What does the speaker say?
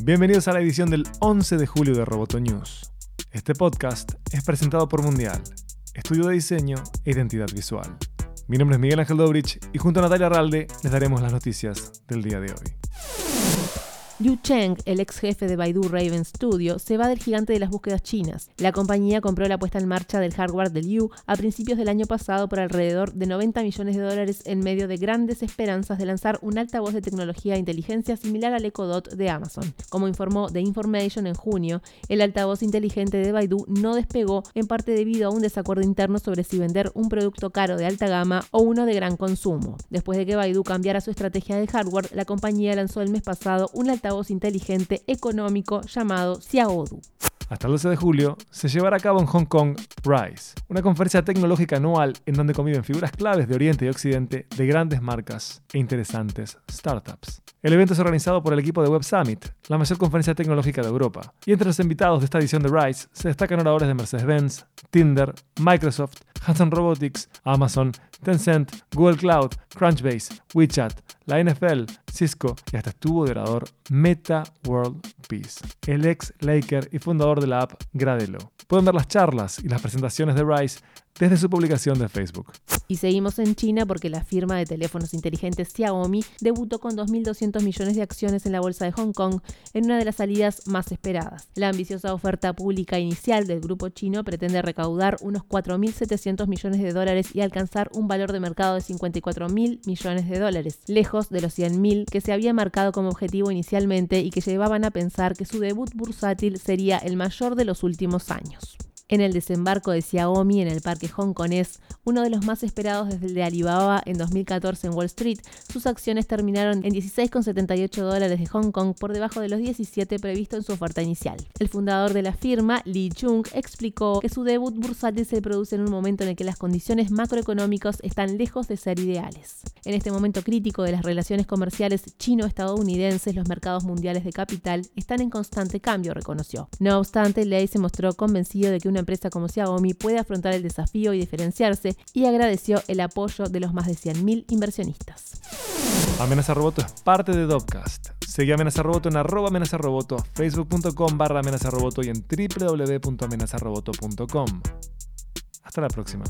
Bienvenidos a la edición del 11 de julio de Roboto News. Este podcast es presentado por Mundial, estudio de diseño e identidad visual. Mi nombre es Miguel Ángel Dobrich y junto a Natalia Arralde les daremos las noticias del día de hoy. Liu Cheng, el ex jefe de Baidu Raven Studio, se va del gigante de las búsquedas chinas. La compañía compró la puesta en marcha del hardware de Liu a principios del año pasado por alrededor de 90 millones de dólares en medio de grandes esperanzas de lanzar un altavoz de tecnología e inteligencia similar al Echo Dot de Amazon. Como informó The Information en junio, el altavoz inteligente de Baidu no despegó en parte debido a un desacuerdo interno sobre si vender un producto caro de alta gama o uno de gran consumo. Después de que Baidu cambiara su estrategia de hardware, la compañía lanzó el mes pasado un altavoz voz inteligente económico llamado Xiaodu. Hasta el 12 de julio se llevará a cabo en Hong Kong RISE, una conferencia tecnológica anual en donde conviven figuras claves de Oriente y Occidente de grandes marcas e interesantes startups. El evento es organizado por el equipo de Web Summit, la mayor conferencia tecnológica de Europa, y entre los invitados de esta edición de RISE se destacan oradores de Mercedes-Benz, Tinder, Microsoft, Hanson Robotics, Amazon, Tencent, Google Cloud, Crunchbase, WeChat, la NFL, Cisco y hasta estuvo de orador Meta World El ex Laker y fundador de la app Gradelo. Pueden ver las charlas y las presentaciones de Rice desde su publicación de Facebook. Y seguimos en China porque la firma de teléfonos inteligentes Xiaomi debutó con 2.200 millones de acciones en la bolsa de Hong Kong en una de las salidas más esperadas. La ambiciosa oferta pública inicial del grupo chino pretende recaudar unos 4.700 millones de dólares y alcanzar un valor de mercado de 54.000 millones de dólares, lejos de los 100.000 que se había marcado como objetivo inicialmente y que llevaban a pensar que su debut bursátil sería el mayor de los últimos años en el desembarco de Xiaomi en el parque hongkonés, uno de los más esperados desde el de Alibaba en 2014 en Wall Street. Sus acciones terminaron en 16,78 dólares de Hong Kong por debajo de los 17 previsto en su oferta inicial. El fundador de la firma, Li Chung, explicó que su debut bursátil se produce en un momento en el que las condiciones macroeconómicas están lejos de ser ideales. En este momento crítico de las relaciones comerciales chino-estadounidenses, los mercados mundiales de capital están en constante cambio, reconoció. No obstante, Lei se mostró convencido de que empresa como Xiaomi puede afrontar el desafío y diferenciarse y agradeció el apoyo de los más de 100.000 inversionistas. Amenaza Roboto es parte de Dopcast. Seguí Amenaza Roboto en arroba amenaza facebook.com barra amenaza roboto y en www.amenazaroboto.com. Hasta la próxima.